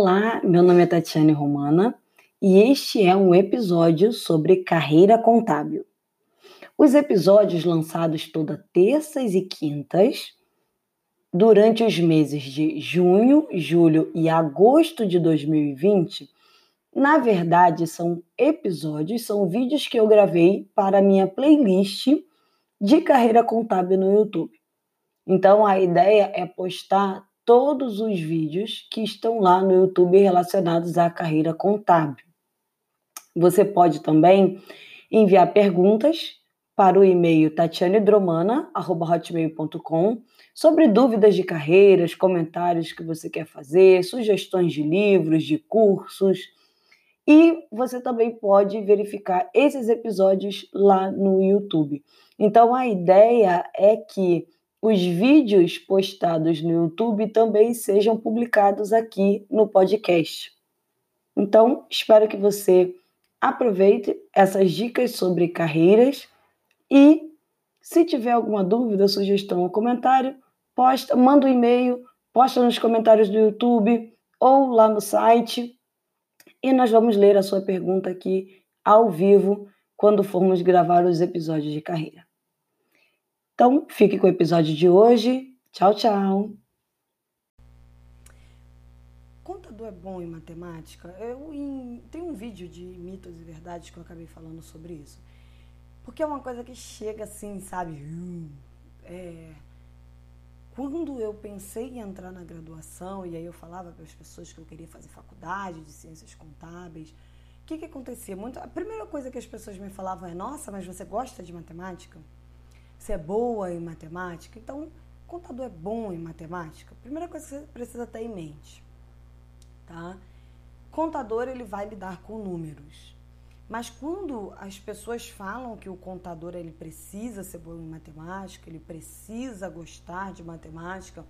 Olá, meu nome é Tatiane Romana e este é um episódio sobre carreira contábil. Os episódios lançados toda terças e quintas durante os meses de junho, julho e agosto de 2020, na verdade são episódios, são vídeos que eu gravei para minha playlist de carreira contábil no YouTube. Então a ideia é postar todos os vídeos que estão lá no YouTube relacionados à carreira contábil. Você pode também enviar perguntas para o e-mail tatianedromana.hotmail.com sobre dúvidas de carreiras, comentários que você quer fazer, sugestões de livros, de cursos. E você também pode verificar esses episódios lá no YouTube. Então a ideia é que os vídeos postados no YouTube também sejam publicados aqui no podcast. Então, espero que você aproveite essas dicas sobre carreiras e se tiver alguma dúvida, sugestão ou comentário, posta, manda um e-mail, posta nos comentários do YouTube ou lá no site e nós vamos ler a sua pergunta aqui ao vivo quando formos gravar os episódios de carreira. Então, fique com o episódio de hoje. Tchau, tchau. Contador é bom em matemática? Eu em, tem um vídeo de mitos e verdades que eu acabei falando sobre isso. Porque é uma coisa que chega assim, sabe? É, quando eu pensei em entrar na graduação, e aí eu falava para as pessoas que eu queria fazer faculdade de ciências contábeis, o que, que acontecia? Muito, a primeira coisa que as pessoas me falavam é: Nossa, mas você gosta de matemática? Você é boa em matemática? Então, contador é bom em matemática? Primeira coisa que você precisa ter em mente, tá? Contador ele vai lidar com números. Mas quando as pessoas falam que o contador ele precisa ser bom em matemática, ele precisa gostar de matemática,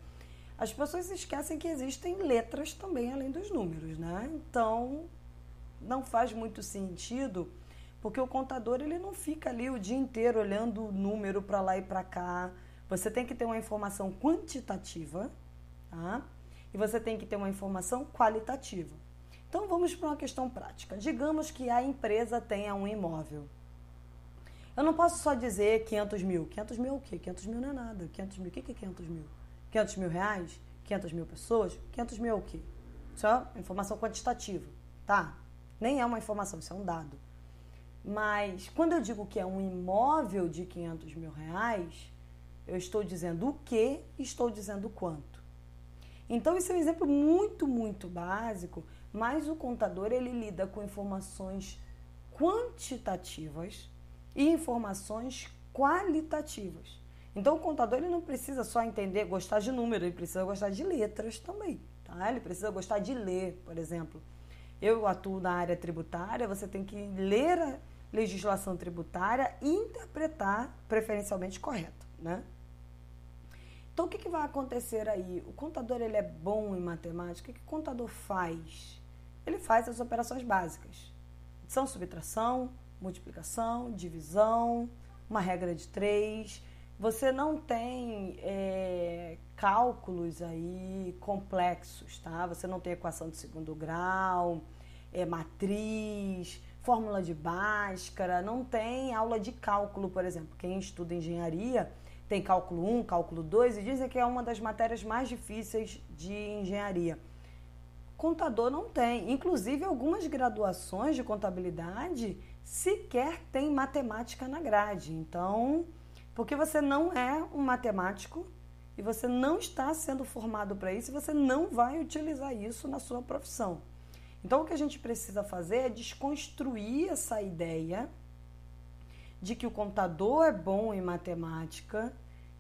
as pessoas esquecem que existem letras também além dos números, né? Então, não faz muito sentido porque o contador ele não fica ali o dia inteiro olhando o número para lá e para cá. Você tem que ter uma informação quantitativa, tá? E você tem que ter uma informação qualitativa. Então vamos para uma questão prática. Digamos que a empresa tenha um imóvel. Eu não posso só dizer 500 mil. 500 mil é o quê? 500 mil não é nada. 500 mil, o que é 500 mil? 500 mil reais? 500 mil pessoas? 500 mil é o quê? Isso é informação quantitativa, tá? Nem é uma informação, isso é um dado. Mas quando eu digo que é um imóvel de 500 mil reais, eu estou dizendo o que, estou dizendo quanto. Então esse é um exemplo muito, muito básico, mas o contador ele lida com informações quantitativas e informações qualitativas. Então o contador ele não precisa só entender, gostar de número, ele precisa gostar de letras também, tá? Ele precisa gostar de ler, por exemplo. Eu atuo na área tributária, você tem que ler legislação tributária e interpretar preferencialmente correto, né? Então, o que, que vai acontecer aí? O contador ele é bom em matemática. O que o contador faz? Ele faz as operações básicas. São subtração, multiplicação, divisão, uma regra de três. Você não tem é, cálculos aí complexos, tá? Você não tem equação de segundo grau, é, matriz, fórmula de Bhaskara, não tem aula de cálculo, por exemplo. Quem estuda engenharia tem cálculo 1, cálculo 2 e dizem que é uma das matérias mais difíceis de engenharia. Contador não tem. Inclusive, algumas graduações de contabilidade sequer tem matemática na grade. Então, porque você não é um matemático e você não está sendo formado para isso, você não vai utilizar isso na sua profissão. Então, o que a gente precisa fazer é desconstruir essa ideia de que o contador é bom em matemática,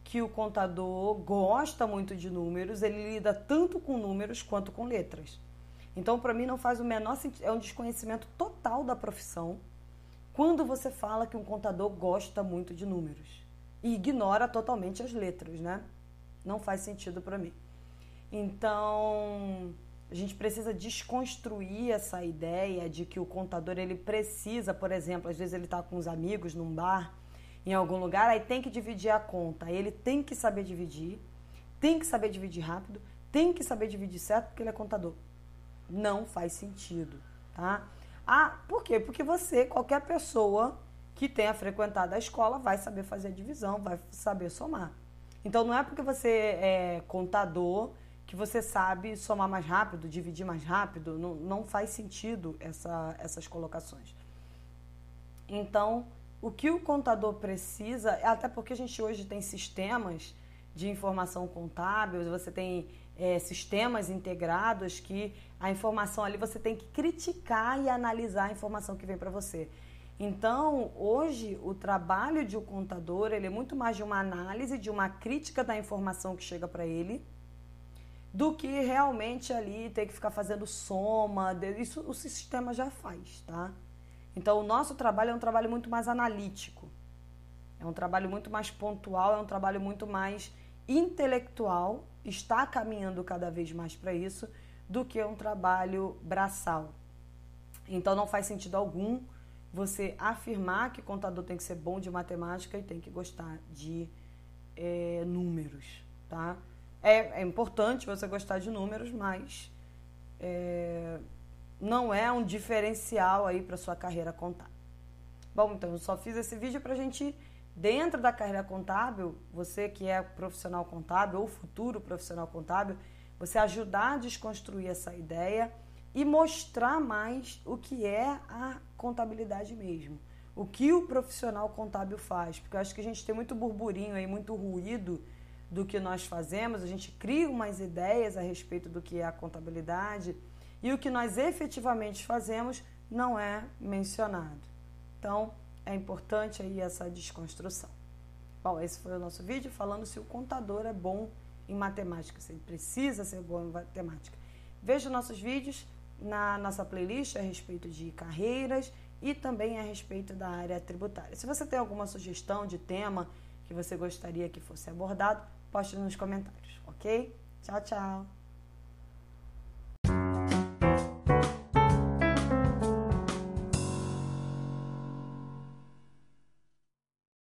que o contador gosta muito de números, ele lida tanto com números quanto com letras. Então, para mim, não faz o menor sentido, é um desconhecimento total da profissão quando você fala que um contador gosta muito de números e ignora totalmente as letras, né? Não faz sentido para mim. Então, a gente precisa desconstruir essa ideia de que o contador ele precisa, por exemplo, às vezes ele está com os amigos num bar, em algum lugar, aí tem que dividir a conta. Ele tem que saber dividir, tem que saber dividir rápido, tem que saber dividir certo porque ele é contador. não faz sentido, tá? Ah, por quê? Porque você, qualquer pessoa que tenha frequentado a escola, vai saber fazer a divisão, vai saber somar. Então não é porque você é contador que você sabe somar mais rápido, dividir mais rápido, não, não faz sentido essa, essas colocações. Então, o que o contador precisa, até porque a gente hoje tem sistemas de informação contábil, você tem é, sistemas integrados que a informação ali você tem que criticar e analisar a informação que vem para você. Então, hoje, o trabalho de um contador ele é muito mais de uma análise, de uma crítica da informação que chega para ele, do que realmente ali ter que ficar fazendo soma. Isso o sistema já faz, tá? Então, o nosso trabalho é um trabalho muito mais analítico, é um trabalho muito mais pontual, é um trabalho muito mais intelectual, está caminhando cada vez mais para isso, do que um trabalho braçal. Então, não faz sentido algum você afirmar que contador tem que ser bom de matemática e tem que gostar de é, números, tá? É, é, importante você gostar de números, mas é, não é um diferencial aí para sua carreira contábil. Bom, então eu só fiz esse vídeo para a gente, dentro da carreira contábil, você que é profissional contábil ou futuro profissional contábil, você ajudar a desconstruir essa ideia e mostrar mais o que é a contabilidade mesmo. O que o profissional contábil faz. Porque eu acho que a gente tem muito burburinho aí, muito ruído do que nós fazemos, a gente cria umas ideias a respeito do que é a contabilidade e o que nós efetivamente fazemos não é mencionado. Então, é importante aí essa desconstrução. Bom, esse foi o nosso vídeo falando se o contador é bom em matemática, se ele precisa ser bom em matemática. Veja nossos vídeos na nossa playlist a respeito de carreiras e também a respeito da área tributária. Se você tem alguma sugestão de tema que você gostaria que fosse abordado, poste nos comentários, ok? Tchau, tchau!